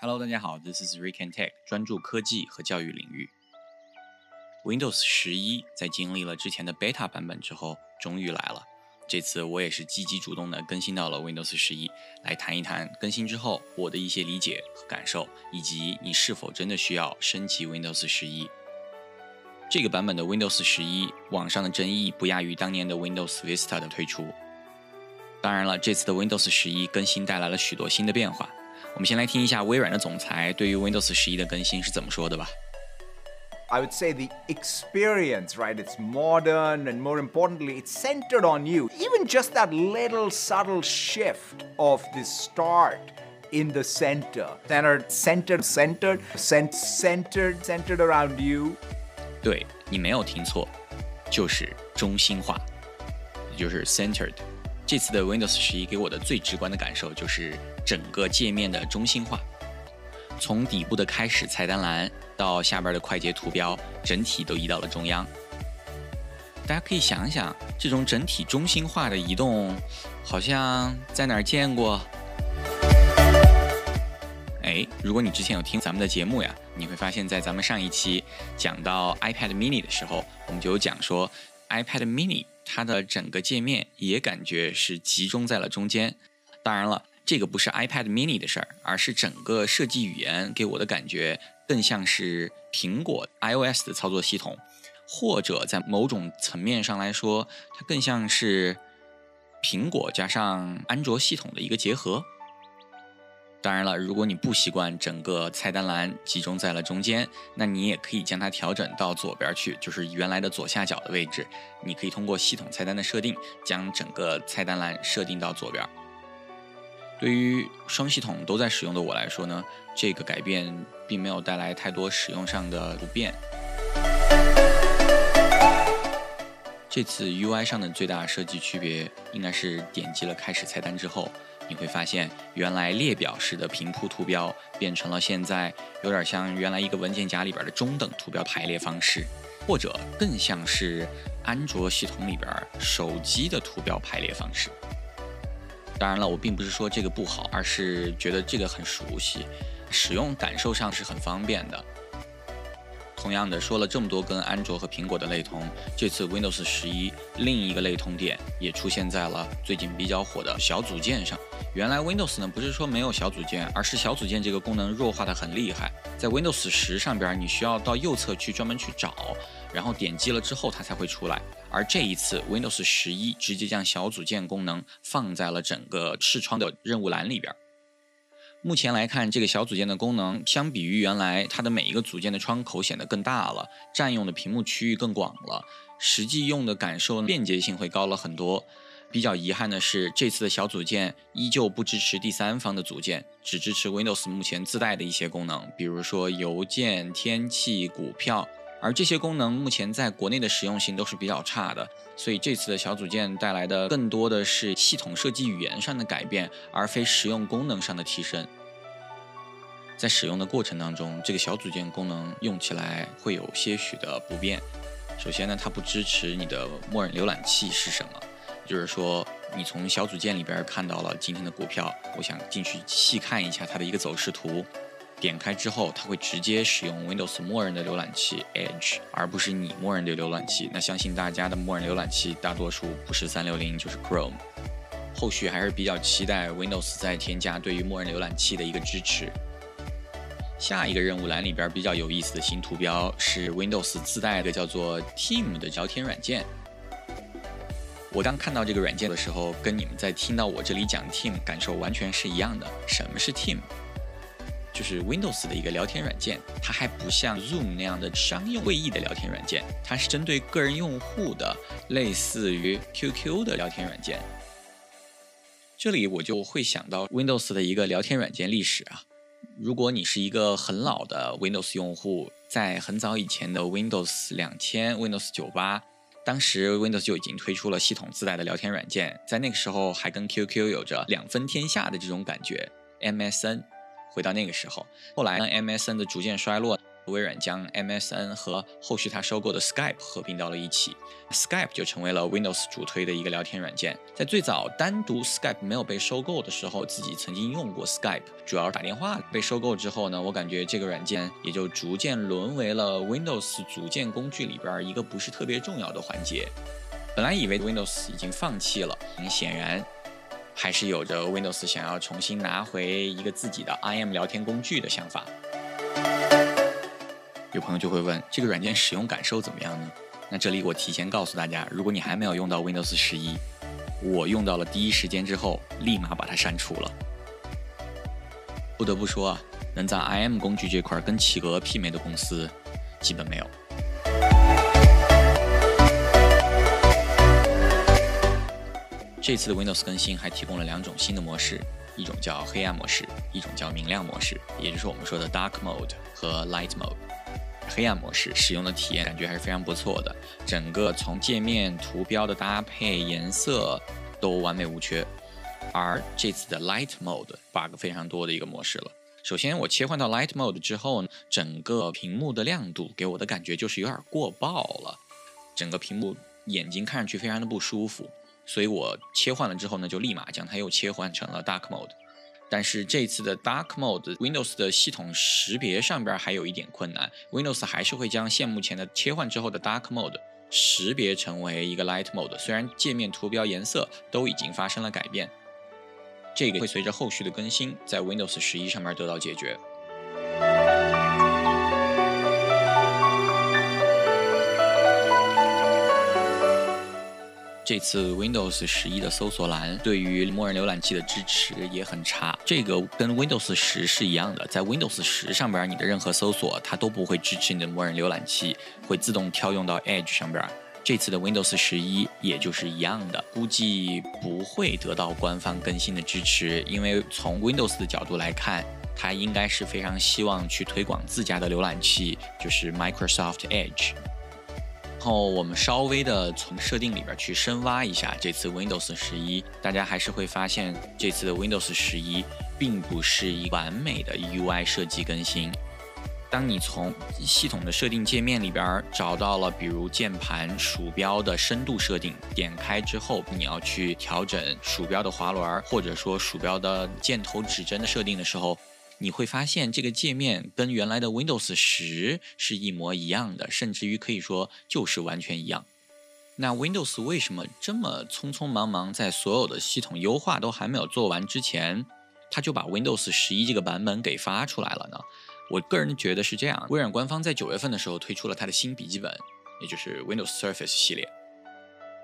Hello，大家好，This is Rick and Tech，专注科技和教育领域。Windows 十一在经历了之前的 Beta 版本之后，终于来了。这次我也是积极主动的更新到了 Windows 十一，来谈一谈更新之后我的一些理解和感受，以及你是否真的需要升级 Windows 十一。这个版本的 Windows 十一，网上的争议不亚于当年的 Windows Vista 的推出。当然了，这次的 Windows 十一更新带来了许多新的变化。我们先来听一下微软的总裁对于 Windows 十一的更新是怎么说的吧。I would say the experience, right? It's modern and more importantly, it's centered on you. Even just that little subtle shift of the start in the center. Centered, centered, centered, cent- centered, centered around you. 对你没有听错，就是中心化，也就是 centered。这次的 Windows 十一给我的最直观的感受就是整个界面的中心化，从底部的开始菜单栏到下边的快捷图标，整体都移到了中央。大家可以想想，这种整体中心化的移动，好像在哪儿见过？哎，如果你之前有听咱们的节目呀，你会发现在咱们上一期讲到 iPad Mini 的时候，我们就有讲说 iPad Mini 它的整个界面也感觉是集中在了中间。当然了，这个不是 iPad Mini 的事儿，而是整个设计语言给我的感觉更像是苹果 iOS 的操作系统，或者在某种层面上来说，它更像是苹果加上安卓系统的一个结合。当然了，如果你不习惯整个菜单栏集中在了中间，那你也可以将它调整到左边去，就是原来的左下角的位置。你可以通过系统菜单的设定，将整个菜单栏设定到左边。对于双系统都在使用的我来说呢，这个改变并没有带来太多使用上的不便。这次 UI 上的最大设计区别，应该是点击了开始菜单之后。你会发现，原来列表式的平铺图标变成了现在有点像原来一个文件夹里边的中等图标排列方式，或者更像是安卓系统里边手机的图标排列方式。当然了，我并不是说这个不好，而是觉得这个很熟悉，使用感受上是很方便的。同样的，说了这么多跟安卓和苹果的类同，这次 Windows 十一另一个类同点也出现在了最近比较火的小组件上。原来 Windows 呢不是说没有小组件，而是小组件这个功能弱化的很厉害。在 Windows 十上边，你需要到右侧去专门去找，然后点击了之后它才会出来。而这一次 Windows 十一直接将小组件功能放在了整个视窗的任务栏里边。目前来看，这个小组件的功能相比于原来，它的每一个组件的窗口显得更大了，占用的屏幕区域更广了，实际用的感受便捷性会高了很多。比较遗憾的是，这次的小组件依旧不支持第三方的组件，只支持 Windows 目前自带的一些功能，比如说邮件、天气、股票。而这些功能目前在国内的实用性都是比较差的，所以这次的小组件带来的更多的是系统设计语言上的改变，而非实用功能上的提升。在使用的过程当中，这个小组件功能用起来会有些许的不便。首先呢，它不支持你的默认浏览器是什么，就是说你从小组件里边看到了今天的股票，我想进去细看一下它的一个走势图。点开之后，它会直接使用 Windows 默认的浏览器 Edge，而不是你默认的浏览器。那相信大家的默认浏览器大多数不是三六零就是 Chrome。后续还是比较期待 Windows 再添加对于默认浏览器的一个支持。下一个任务栏里边比较有意思的新图标是 Windows 自带的叫做 Team 的聊天软件。我刚看到这个软件的时候，跟你们在听到我这里讲 Team 感受完全是一样的。什么是 Team？就是 Windows 的一个聊天软件，它还不像 Zoom 那样的商用会议的聊天软件，它是针对个人用户的，类似于 QQ 的聊天软件。这里我就会想到 Windows 的一个聊天软件历史啊。如果你是一个很老的 Windows 用户，在很早以前的 Windows 两千、Windows 九八，当时 Windows 就已经推出了系统自带的聊天软件，在那个时候还跟 QQ 有着两分天下的这种感觉，MSN。回到那个时候，后来呢，MSN 的逐渐衰落，微软将 MSN 和后续它收购的 Skype 合并到了一起，Skype 就成为了 Windows 主推的一个聊天软件。在最早单独 Skype 没有被收购的时候，自己曾经用过 Skype，主要打电话。被收购之后呢，我感觉这个软件也就逐渐沦为了 Windows 组件工具里边一个不是特别重要的环节。本来以为 Windows 已经放弃了，很显然还是有着 Windows 想要重新拿回一个自己的 IM 聊天工具的想法。有朋友就会问，这个软件使用感受怎么样呢？那这里我提前告诉大家，如果你还没有用到 Windows 十一，我用到了第一时间之后，立马把它删除了。不得不说啊，能在 IM 工具这块跟企鹅媲美的公司，基本没有。这次的 Windows 更新还提供了两种新的模式，一种叫黑暗模式，一种叫明亮模式，也就是我们说的 Dark Mode 和 Light Mode。黑暗模式使用的体验感觉还是非常不错的，整个从界面、图标的搭配、颜色都完美无缺。而这次的 Light Mode bug 非常多的一个模式了。首先，我切换到 Light Mode 之后，整个屏幕的亮度给我的感觉就是有点过爆了，整个屏幕眼睛看上去非常的不舒服。所以我切换了之后呢，就立马将它又切换成了 Dark Mode。但是这次的 Dark Mode，Windows 的系统识别上边还有一点困难，Windows 还是会将现目前的切换之后的 Dark Mode 识别成为一个 Light Mode。虽然界面、图标、颜色都已经发生了改变，这个会随着后续的更新在 Windows 十一上面得到解决。这次 Windows 十一的搜索栏对于默认浏览器的支持也很差，这个跟 Windows 十是一样的，在 Windows 十上边，你的任何搜索它都不会支持你的默认浏览器，会自动跳用到 Edge 上边。这次的 Windows 十一也就是一样的，估计不会得到官方更新的支持，因为从 Windows 的角度来看，它应该是非常希望去推广自家的浏览器，就是 Microsoft Edge。然后我们稍微的从设定里边去深挖一下，这次 Windows 十一，大家还是会发现，这次的 Windows 十一并不是一完美的 UI 设计更新。当你从系统的设定界面里边找到了，比如键盘、鼠标的深度设定，点开之后，你要去调整鼠标的滑轮，或者说鼠标的箭头指针的设定的时候。你会发现这个界面跟原来的 Windows 十是一模一样的，甚至于可以说就是完全一样。那 Windows 为什么这么匆匆忙忙，在所有的系统优化都还没有做完之前，他就把 Windows 十一这个版本给发出来了呢？我个人觉得是这样。微软官方在九月份的时候推出了它的新笔记本，也就是 Windows Surface 系列。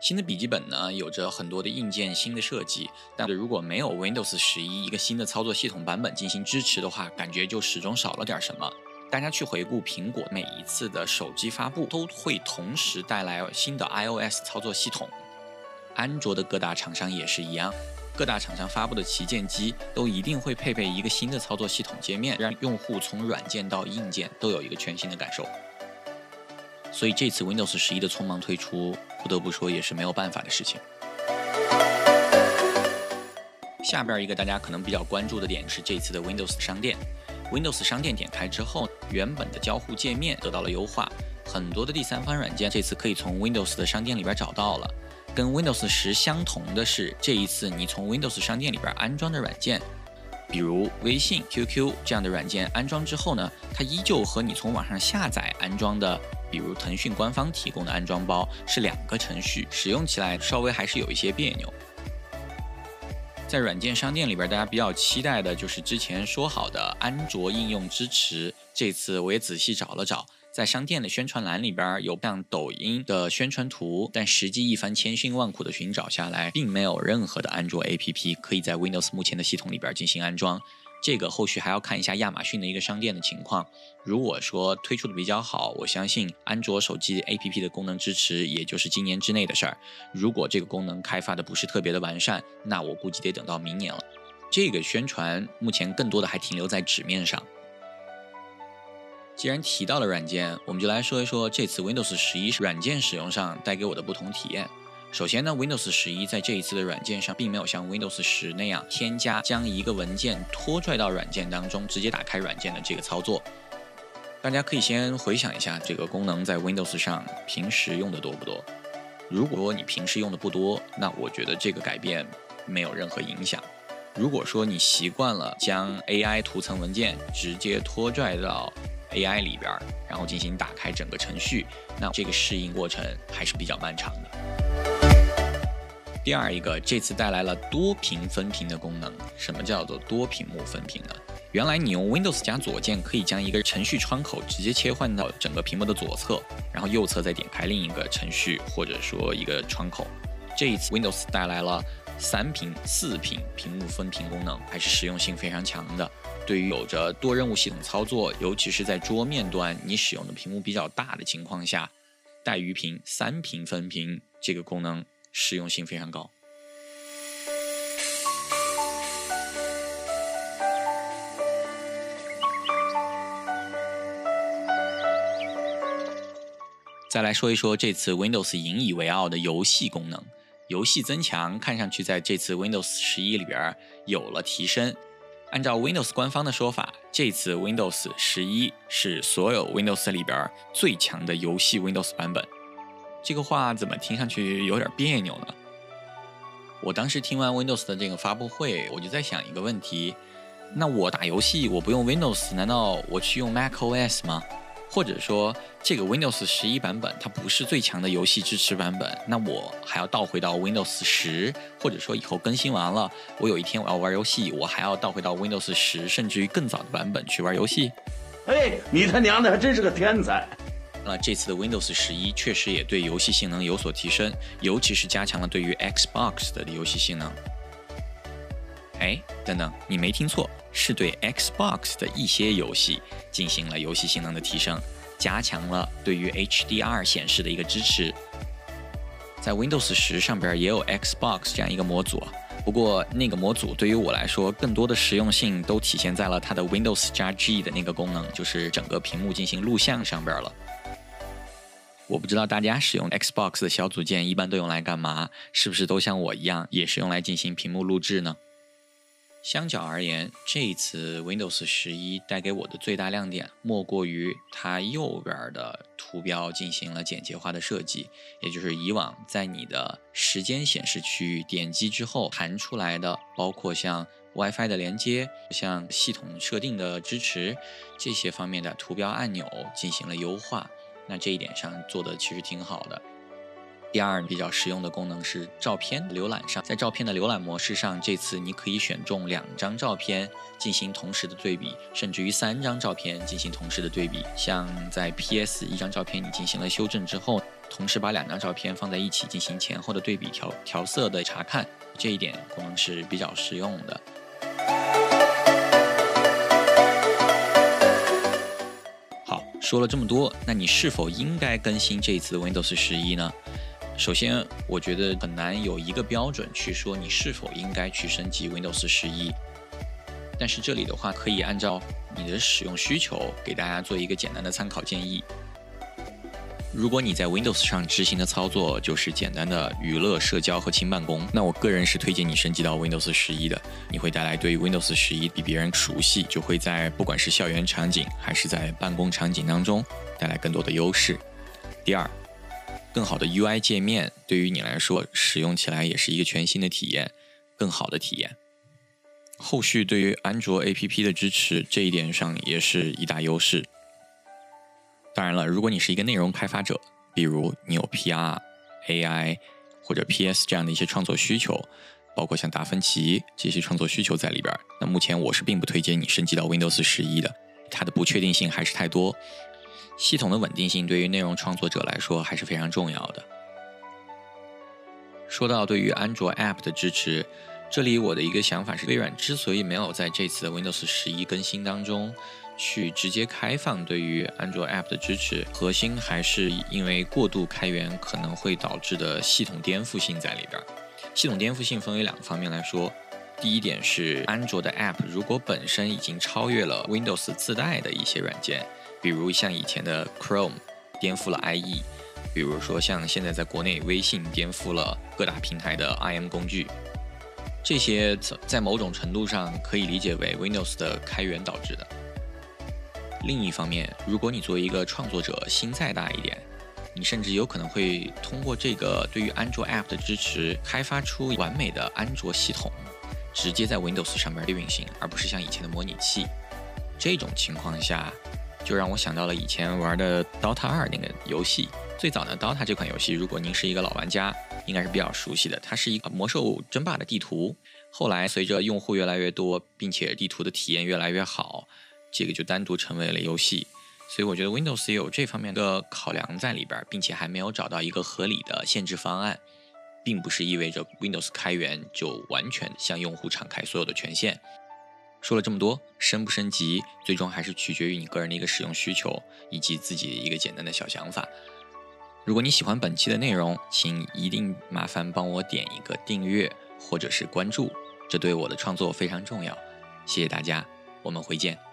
新的笔记本呢，有着很多的硬件新的设计，但如果没有 Windows 十一一个新的操作系统版本进行支持的话，感觉就始终少了点什么。大家去回顾苹果每一次的手机发布，都会同时带来新的 iOS 操作系统。安卓的各大厂商也是一样，各大厂商发布的旗舰机都一定会配备一个新的操作系统界面，让用户从软件到硬件都有一个全新的感受。所以这次 Windows 十一的匆忙推出，不得不说也是没有办法的事情。下边一个大家可能比较关注的点是这次的 Windows 商店。Windows 商店点开之后，原本的交互界面得到了优化，很多的第三方软件这次可以从 Windows 的商店里边找到了。跟 Windows 十相同的是，这一次你从 Windows 商店里边安装的软件，比如微信、QQ 这样的软件安装之后呢，它依旧和你从网上下载安装的。比如腾讯官方提供的安装包是两个程序，使用起来稍微还是有一些别扭。在软件商店里边，大家比较期待的就是之前说好的安卓应用支持。这次我也仔细找了找，在商店的宣传栏里边有像抖音的宣传图，但实际一番千辛万苦的寻找下来，并没有任何的安卓 APP 可以在 Windows 目前的系统里边进行安装。这个后续还要看一下亚马逊的一个商店的情况。如果说推出的比较好，我相信安卓手机 APP 的功能支持也就是今年之内的事儿。如果这个功能开发的不是特别的完善，那我估计得等到明年了。这个宣传目前更多的还停留在纸面上。既然提到了软件，我们就来说一说这次 Windows 十一软件使用上带给我的不同体验。首先呢，Windows 十一在这一次的软件上，并没有像 Windows 十那样添加将一个文件拖拽到软件当中，直接打开软件的这个操作。大家可以先回想一下这个功能在 Windows 上平时用的多不多。如果你平时用的不多，那我觉得这个改变没有任何影响。如果说你习惯了将 AI 图层文件直接拖拽到 AI 里边，然后进行打开整个程序，那这个适应过程还是比较漫长的。第二一个，这次带来了多屏分屏的功能。什么叫做多屏幕分屏呢？原来你用 Windows 加左键可以将一个程序窗口直接切换到整个屏幕的左侧，然后右侧再点开另一个程序或者说一个窗口。这一次 Windows 带来了三屏、四屏屏幕分屏功能，还是实用性非常强的。对于有着多任务系统操作，尤其是在桌面端你使用的屏幕比较大的情况下，带鱼屏三屏分屏这个功能实用性非常高。再来说一说这次 Windows 引以为傲的游戏功能，游戏增强看上去在这次 Windows 十一里边有了提升。按照 Windows 官方的说法，这次 Windows 十一是所有 Windows 里边最强的游戏 Windows 版本。这个话怎么听上去有点别扭呢？我当时听完 Windows 的这个发布会，我就在想一个问题：那我打游戏我不用 Windows，难道我去用 macOS 吗？或者说，这个 Windows 十一版本它不是最强的游戏支持版本，那我还要倒回到 Windows 十，或者说以后更新完了，我有一天我要玩游戏，我还要倒回到 Windows 十，甚至于更早的版本去玩游戏？哎，你他娘的还真是个天才！那这次的 Windows 十一确实也对游戏性能有所提升，尤其是加强了对于 Xbox 的游戏性能。哎，等等，你没听错，是对 Xbox 的一些游戏进行了游戏性能的提升，加强了对于 HDR 显示的一个支持。在 Windows 十上边也有 Xbox 这样一个模组，不过那个模组对于我来说，更多的实用性都体现在了它的 Windows 加 G 的那个功能，就是整个屏幕进行录像上边了。我不知道大家使用 Xbox 的小组件一般都用来干嘛，是不是都像我一样，也是用来进行屏幕录制呢？相较而言，这一次 Windows 十一带给我的最大亮点，莫过于它右边的图标进行了简洁化的设计，也就是以往在你的时间显示区域点击之后弹出来的，包括像 WiFi 的连接、像系统设定的支持这些方面的图标按钮进行了优化。那这一点上做的其实挺好的。第二比较实用的功能是照片浏览上，在照片的浏览模式上，这次你可以选中两张照片进行同时的对比，甚至于三张照片进行同时的对比。像在 PS 一张照片你进行了修正之后，同时把两张照片放在一起进行前后的对比调调色的查看，这一点功能是比较实用的。说了这么多，那你是否应该更新这一次 Windows 十一呢？首先，我觉得很难有一个标准去说你是否应该去升级 Windows 十一。但是这里的话，可以按照你的使用需求给大家做一个简单的参考建议。如果你在 Windows 上执行的操作就是简单的娱乐、社交和轻办公，那我个人是推荐你升级到 Windows 十一的。你会带来对 Windows 十一比别人熟悉，就会在不管是校园场景还是在办公场景当中带来更多的优势。第二。更好的 UI 界面对于你来说，使用起来也是一个全新的体验，更好的体验。后续对于安卓 APP 的支持这一点上也是一大优势。当然了，如果你是一个内容开发者，比如你有 PR、AI 或者 PS 这样的一些创作需求，包括像达芬奇这些创作需求在里边，那目前我是并不推荐你升级到 Windows 十一的，它的不确定性还是太多。系统的稳定性对于内容创作者来说还是非常重要的。说到对于安卓 App 的支持，这里我的一个想法是，微软之所以没有在这次的 Windows 十一更新当中去直接开放对于安卓 App 的支持，核心还是因为过度开源可能会导致的系统颠覆性在里边。系统颠覆性分为两个方面来说，第一点是安卓的 App 如果本身已经超越了 Windows 自带的一些软件。比如像以前的 Chrome 颠覆了 IE，比如说像现在在国内微信颠覆了各大平台的 IM 工具，这些在某种程度上可以理解为 Windows 的开源导致的。另一方面，如果你作为一个创作者心再大一点，你甚至有可能会通过这个对于安卓 App 的支持，开发出完美的安卓系统，直接在 Windows 上面运行，而不是像以前的模拟器。这种情况下，就让我想到了以前玩的 Dota 二那个游戏。最早的 Dota 这款游戏，如果您是一个老玩家，应该是比较熟悉的。它是一个魔兽争霸的地图。后来随着用户越来越多，并且地图的体验越来越好，这个就单独成为了游戏。所以我觉得 Windows 也有这方面的考量在里边，并且还没有找到一个合理的限制方案，并不是意味着 Windows 开源就完全向用户敞开所有的权限。说了这么多，升不升级，最终还是取决于你个人的一个使用需求以及自己的一个简单的小想法。如果你喜欢本期的内容，请一定麻烦帮我点一个订阅或者是关注，这对我的创作非常重要。谢谢大家，我们回见。